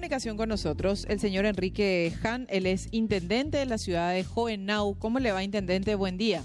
comunicación con nosotros el señor Enrique Han, él es intendente de la ciudad de Jovenau. ¿Cómo le va, intendente? Buen día.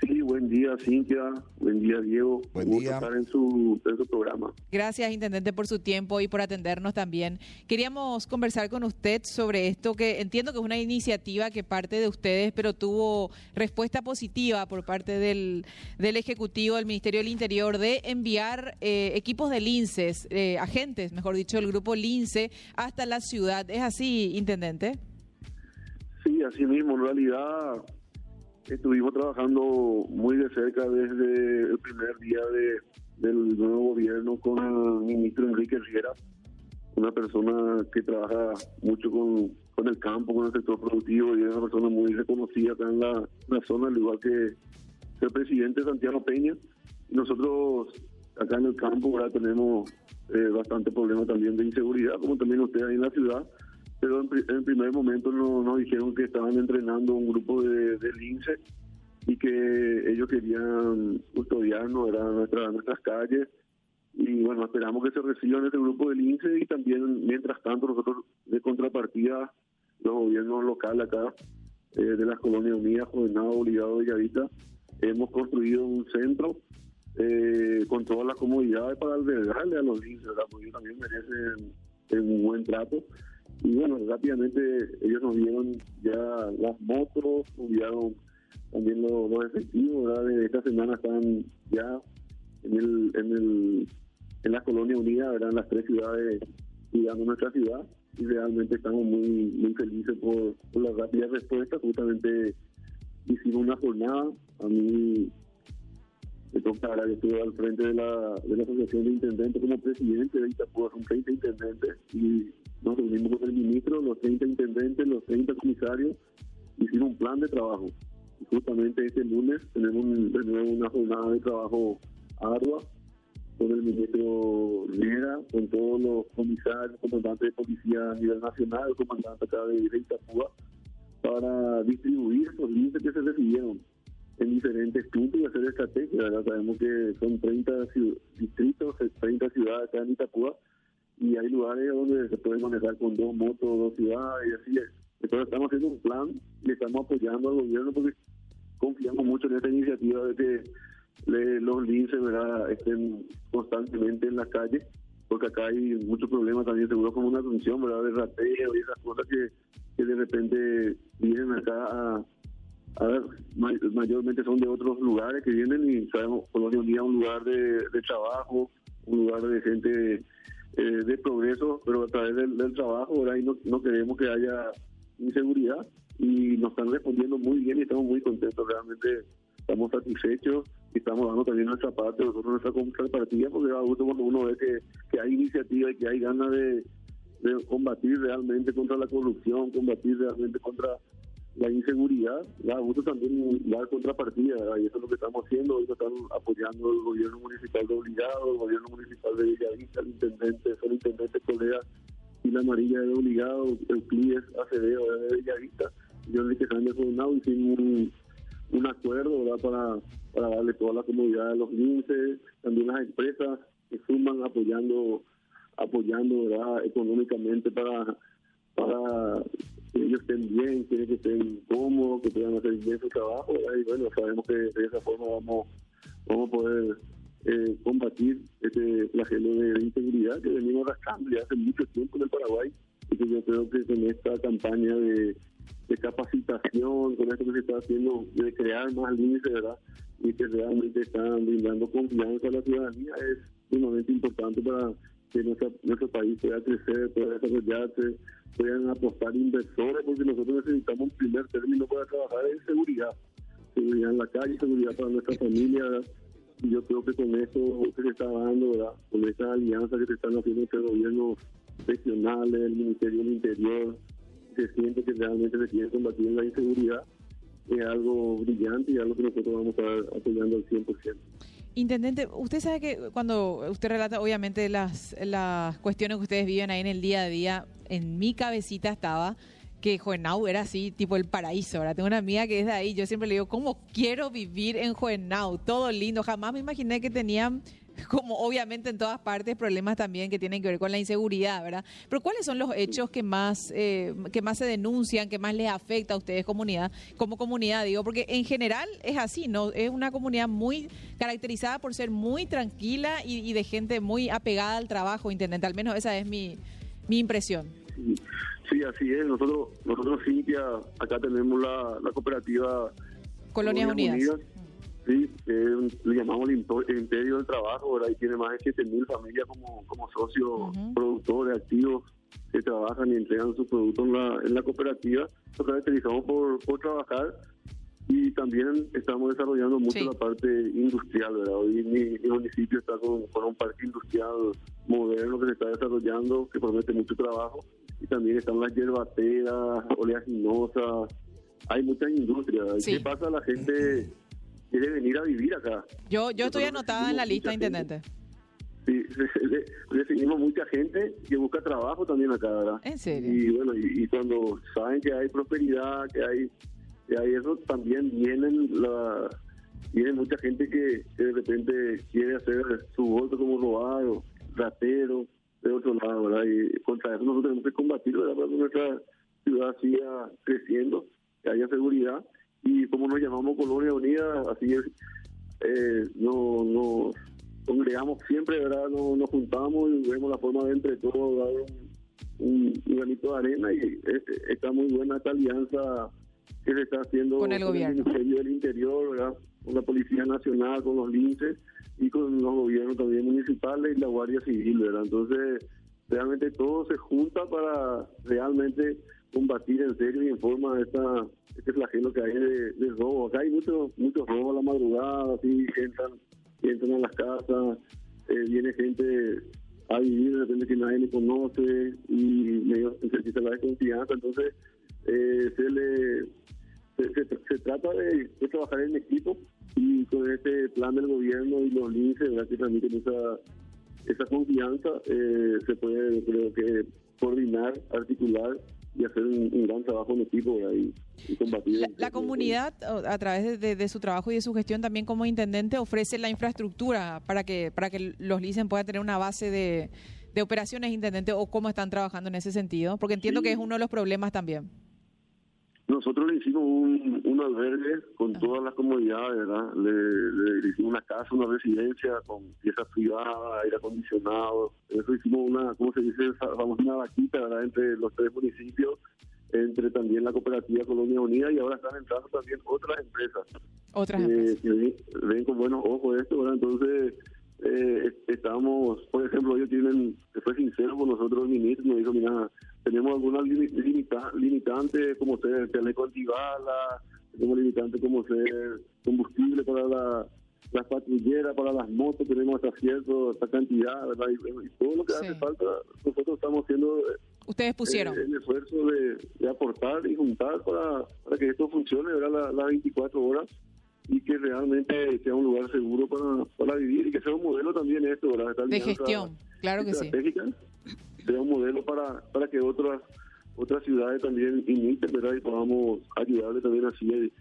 Sí, buen día, Cintia. Buen día, Diego. Buen Gusto día. estar en su, en su programa. Gracias, intendente, por su tiempo y por atendernos también. Queríamos conversar con usted sobre esto, que entiendo que es una iniciativa que parte de ustedes, pero tuvo respuesta positiva por parte del, del Ejecutivo, del Ministerio del Interior, de enviar eh, equipos de linces, eh, agentes, mejor dicho, del grupo Lince, hasta la ciudad. ¿Es así, intendente? Sí, así mismo. En realidad, estuvimos trabajando muy de cerca desde el primer día de, del nuevo gobierno con el ministro Enrique Riera, una persona que trabaja mucho con, con el campo, con el sector productivo y es una persona muy reconocida acá en la, la zona, al igual que el presidente Santiago Peña. Nosotros acá en el campo ahora tenemos eh, bastante problema también de inseguridad, como también ustedes ahí en la ciudad. Pero en, pri- en primer momento no- nos dijeron que estaban entrenando un grupo de, de lince y que ellos querían custodiarnos, eran nuestra, nuestras calles. Y bueno, esperamos que se reciban ese grupo de lince y también, mientras tanto, nosotros de contrapartida, los gobiernos locales acá, eh, de las colonias unidas, Jovenado, Obligado, Bellavista, hemos construido un centro eh, con todas las comodidades para albergarle a los linces, ¿verdad? porque ellos también merecen un buen trato. Y bueno, rápidamente ellos nos dieron ya las motos, nos dieron también los, efectivos, ¿verdad? De esta semana están ya en el, en el en la colonia unida, ¿verdad? En las tres ciudades cuidando nuestra ciudad y realmente estamos muy muy felices por, por la rápida respuesta. Justamente hicimos una jornada, a mí me toca ahora que estuve al frente de la, de la Asociación de Intendentes como presidente de Itapúa, son 30 intendentes y nos reunimos con el ministro, los 30 intendentes, los 30 comisarios, hicimos un plan de trabajo. Y justamente este lunes tenemos de nuevo una jornada de trabajo ardua con el ministro Riera, con todos los comisarios, comandantes de policía a nivel nacional, el comandante acá de, de Itapúa, para distribuir esos límites que se recibieron en diferentes puntos y hacer estrategias. ¿verdad? Sabemos que son 30 ciu- distritos, 30 ciudades acá en Itapúa y hay lugares donde se puede manejar con dos motos, dos ciudades y así es. Entonces estamos haciendo un plan y estamos apoyando al gobierno porque confiamos mucho en esta iniciativa de que le- los linces ¿verdad? estén constantemente en la calle, porque acá hay muchos problemas también, seguro como una atención ¿verdad? de rateo y esas cosas que, que de repente vienen acá a, ver, may- mayormente son de otros lugares que vienen y sabemos Colonia Unida es un lugar de, de trabajo, un lugar de gente eh, de progreso, pero a través del, trabajo. Y no, no queremos que haya inseguridad y nos están respondiendo muy bien y estamos muy contentos, realmente estamos satisfechos y estamos dando también nuestra parte, nosotros nuestra contrapartida, porque da gusto cuando uno ve que, que hay iniciativa y que hay ganas de, de combatir realmente contra la corrupción, combatir realmente contra la inseguridad, da gusto también dar contrapartida, ¿verdad? y eso es lo que estamos haciendo, hoy están apoyando el gobierno municipal de Obligado, el gobierno municipal de Villavista, el intendente, el intendente colega y la amarilla de Obligado, Euclides Acevedo de Bellavista, y yo Enrique Sánchez Coronado hicimos un, un acuerdo para darle toda la comodidad a los linces, también las empresas que suman apoyando apoyando económicamente para bien, quieren que estén cómodos, que puedan hacer bien su trabajo, ¿verdad? y bueno, sabemos que de esa forma vamos, vamos a poder eh, combatir este flagelo de, de inseguridad que venimos arrastrando ya hace mucho tiempo en el Paraguay, y que yo creo que con esta campaña de, de capacitación, con esto que se está haciendo, de crear más límites, ¿verdad? Y que realmente están brindando confianza a la ciudadanía, es sumamente importante para que nuestra, nuestro país pueda crecer, pueda desarrollarse, puedan apostar inversores, porque nosotros necesitamos un primer término para trabajar en seguridad. Seguridad en la calle, seguridad para nuestra familia, y yo creo que con eso que se está dando, ¿verdad? con esa alianza que se están haciendo entre gobiernos regionales, el Ministerio del Interior, se siente que realmente se quiere combatir la inseguridad, es algo brillante y algo que nosotros vamos a estar apoyando al 100%. Intendente, usted sabe que cuando usted relata obviamente las, las cuestiones que ustedes viven ahí en el día a día, en mi cabecita estaba que Juenau era así, tipo el paraíso, ¿verdad? Tengo una amiga que es de ahí, yo siempre le digo, ¿cómo quiero vivir en Juenau? Todo lindo, jamás me imaginé que tenían como obviamente en todas partes, problemas también que tienen que ver con la inseguridad, ¿verdad? Pero ¿cuáles son los hechos que más, eh, que más se denuncian, que más les afecta a ustedes comunidad, como comunidad, digo? Porque en general es así, ¿no? Es una comunidad muy caracterizada por ser muy tranquila y, de gente muy apegada al trabajo, intendente. Al menos esa es mi, mi impresión. Sí, así es. Nosotros, nosotros Cintia, acá tenemos la, la cooperativa Colonias, Unidas Sí, le llamamos el, imperio del trabajo, ahora Ahí tiene más de 7.000 familias como, como socios productores activos que trabajan y entregan sus productos en la, en la cooperativa. Nos caracterizamos por, por trabajar y también estamos desarrollando mucho la parte industrial, ¿verdad? Hoy mi, municipio está con, con, un parque industrial moderno que se está desarrollando, que promete mucho trabajo, y también están las hierbateras, oleaginosas, hay muchas industrias. ¿Qué pasa? La gente quiere venir a vivir acá. Yo, yo estoy anotada en la lista, intendente. Sí, recibimos mucha gente que busca trabajo también acá, ¿verdad? ¿En serio? Y bueno, y, cuando saben que hay prosperidad, que hay, que hay eso, también vienen la viene mucha gente que, de repente quiere hacer su voto como robado, ratero, de otro lado, ¿verdad? Y contra eso nosotros tenemos que combatir, ¿verdad? Para que nuestra ciudad siga creciendo, que haya seguridad y como nos llamamos Colonia Unida, así es, eh, no, nos congregamos siempre, ¿verdad? Nos, nos, juntamos y vemos la forma de entre todos dar un, granito de arena y eh, está muy buena esta alianza que se está haciendo con el gobierno. el Ministerio del Interior, ¿verdad? Con la Policía Nacional, con los linces y con los gobiernos también municipales y la Guardia Civil, ¿verdad? Entonces, realmente todo se junta para realmente combatir en serio y en forma esta, este flagelo que hay de, de robo. Acá hay muchos muchos robos a la madrugada, así, entran, entran a las casas, eh, viene gente a vivir de repente que nadie le conoce y medio necesita la desconfianza. Entonces, eh, se le se, trata de, trabajar en equipo y con este plan del gobierno y los linces que transmiten esa, esa confianza, eh, se puede, creo que, coordinar, articular y hacer un, gran trabajo en equipo y, combatir. La, comunidad, a través de, su trabajo y de su gestión también como intendente, ofrece la infraestructura para que, para que los LICEN puedan tener una base de, de operaciones, intendente, o cómo están trabajando en ese sentido, porque entiendo que es uno de los problemas también. Nosotros le hicimos un, un albergue con todas las comodidades, ¿verdad? Le, hicimos una casa, una residencia con piezas privadas, aire acondicionado. Eso hicimos una, ¿cómo se dice? Vamos una vaquita, ¿verdad? Entre los tres municipios, entre también la cooperativa Colonia Unida y ahora están entrando también otras empresas. Otras empresas. Que ven, con buenos ojos esto, ¿verdad? Entonces, eh, estamos, por ejemplo, ellos tienen, fue sincero con nosotros el ministro, nos dijo, mira, tenemos algunas limitantes como ser teleco antibala, tenemos limitantes como ser combustible para la, las patrulleras, para las motos, tenemos hasta cierto, esta cantidad, ¿verdad? Y, todo lo que hace falta, nosotros estamos haciendo... Eh, Ustedes pusieron. el esfuerzo de, aportar y juntar para, para que esto funcione. Las 24 horas y que realmente sea un lugar seguro para, para vivir y que sea un modelo también esto, ¿verdad? de gestión, claro que sí sea un modelo para, para que otras otras ciudades también imiten, ¿verdad? Y podamos ayudarle también así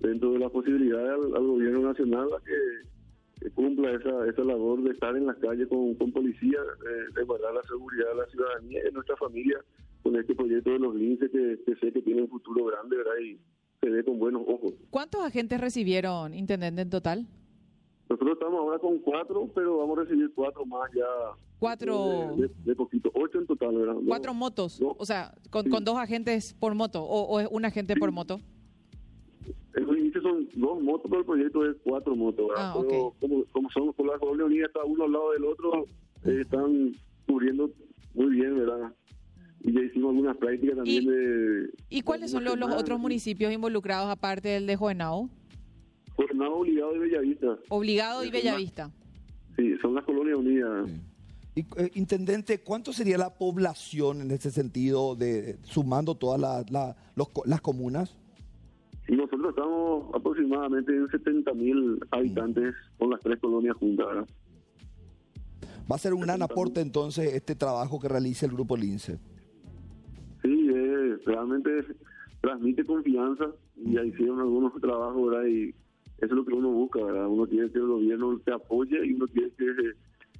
dentro de las posibilidades al, gobierno nacional a que, cumpla esa, esa labor de estar en las calles con, con policía, eh, de guardar la seguridad de la ciudadanía y de nuestra familia con este proyecto de los linces que, que sé que tiene un futuro grande, ¿verdad? Y se ve con buenos ojos. ¿Cuántos agentes recibieron, intendente, en total? Nosotros estamos ahora con cuatro, pero vamos a recibir cuatro más ya. Cuatro. De, poquito, ocho en total, ¿verdad? Cuatro motos, o sea, con, dos agentes por moto, o, es un agente por moto. En inicio son dos motos, pero el proyecto es cuatro motos, ¿verdad? Ah, pero como, como son con la colonia unida, está uno al lado del otro, eh, están cubriendo muy bien, ¿verdad? Y ya hicimos algunas prácticas también de... ¿Y cuáles son los, los, otros municipios involucrados aparte del de Jovenao? Jornada obligado y Bellavista. Obligado y Bellavista. Sí, son las colonias unidas. Intendente, ¿cuánto sería la población en ese sentido, de sumando todas las comunas? nosotros estamos aproximadamente en 70 mil habitantes con las tres colonias juntas. Va a ser un gran aporte entonces este trabajo que realiza el Grupo Lince. Sí, realmente transmite confianza y ya hicieron algunos trabajos ¿verdad? y Eso es lo que uno busca, ¿verdad? Uno quiere que el gobierno te apoye y uno quiere que,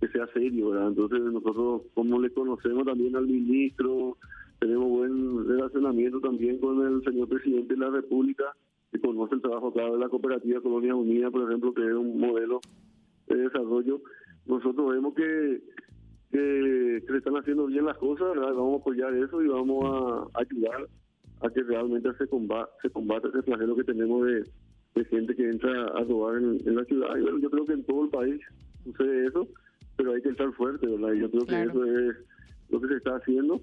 que sea serio, ¿verdad? Entonces nosotros, como le conocemos también al ministro, tenemos buen relacionamiento también con el señor presidente de la República, que conoce el trabajo acá de la cooperativa Colonia Unida, por ejemplo, que es un modelo de desarrollo. Nosotros vemos que, que, están haciendo bien las cosas, ¿verdad? Vamos a apoyar eso y vamos a ayudar a que realmente se combate, se combate ese flagelo que tenemos de, gente que entra a robar en, la ciudad. Yo creo que en todo el país sucede eso, pero hay que estar fuerte, ¿verdad? Y yo creo que eso es lo que se está haciendo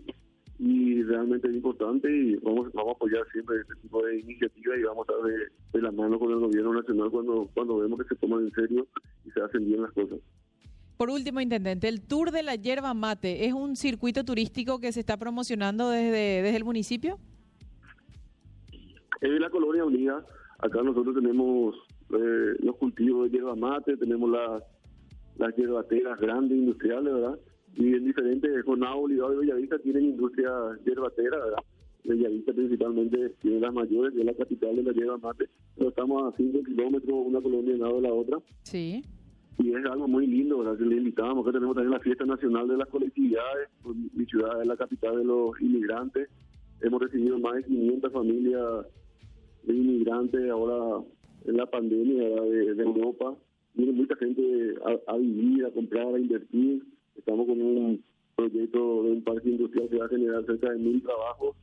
y realmente es importante y vamos, vamos a apoyar siempre este tipo de iniciativas y vamos a estar de, la mano con el gobierno nacional cuando, cuando vemos que se toman en serio y se hacen bien las cosas. Por último, Intendente, el Tour de la Yerba Mate es un circuito turístico que se está promocionando desde, desde el municipio. Es de la Colonia Unida. Acá nosotros tenemos eh, los cultivos de yerba mate, tenemos las, las yerbateras grandes industriales, ¿verdad? y en diferentes jornadas Bolívar de Bellavista tienen industria hierbatera, ¿verdad? Bellavista principalmente tiene las mayores, es la capital de la hierba mate, pero estamos a 5 kilómetros una colonia de lado de la otra. Sí. Y es algo muy lindo, ¿verdad? Que le invitamos, que tenemos también la fiesta nacional de las colectividades, pues, mi ciudad es la capital de los inmigrantes, hemos recibido más de 500 familias de inmigrantes ahora en la pandemia de, Europa, viene mucha gente a, a vivir, a comprar, a invertir, Estamos con un proyecto de un parque industrial que va a generar cerca de mil trabajos,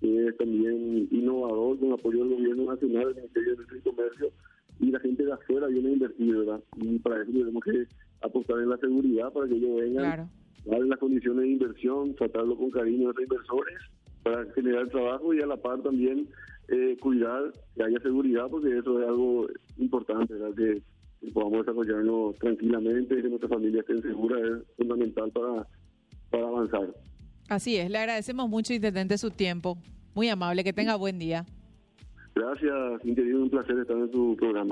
que es también innovador, con apoyo del gobierno nacional, del Ministerio de y Comercio, y la gente de afuera viene a invertir, ¿verdad? Y para eso tenemos que apostar en la seguridad para que ellos vengan, dar las condiciones de inversión, tratarlo con cariño a los inversores, para generar trabajo y a la par también eh, cuidar que haya seguridad, porque eso es algo importante, ¿verdad? Que podamos desarrollarnos tranquilamente y que nuestra familia esté segura es fundamental para, para avanzar. Así es, le agradecemos mucho, Intendente, su tiempo. Muy amable, que tenga buen día. Gracias, Interior, un placer estar en su programa.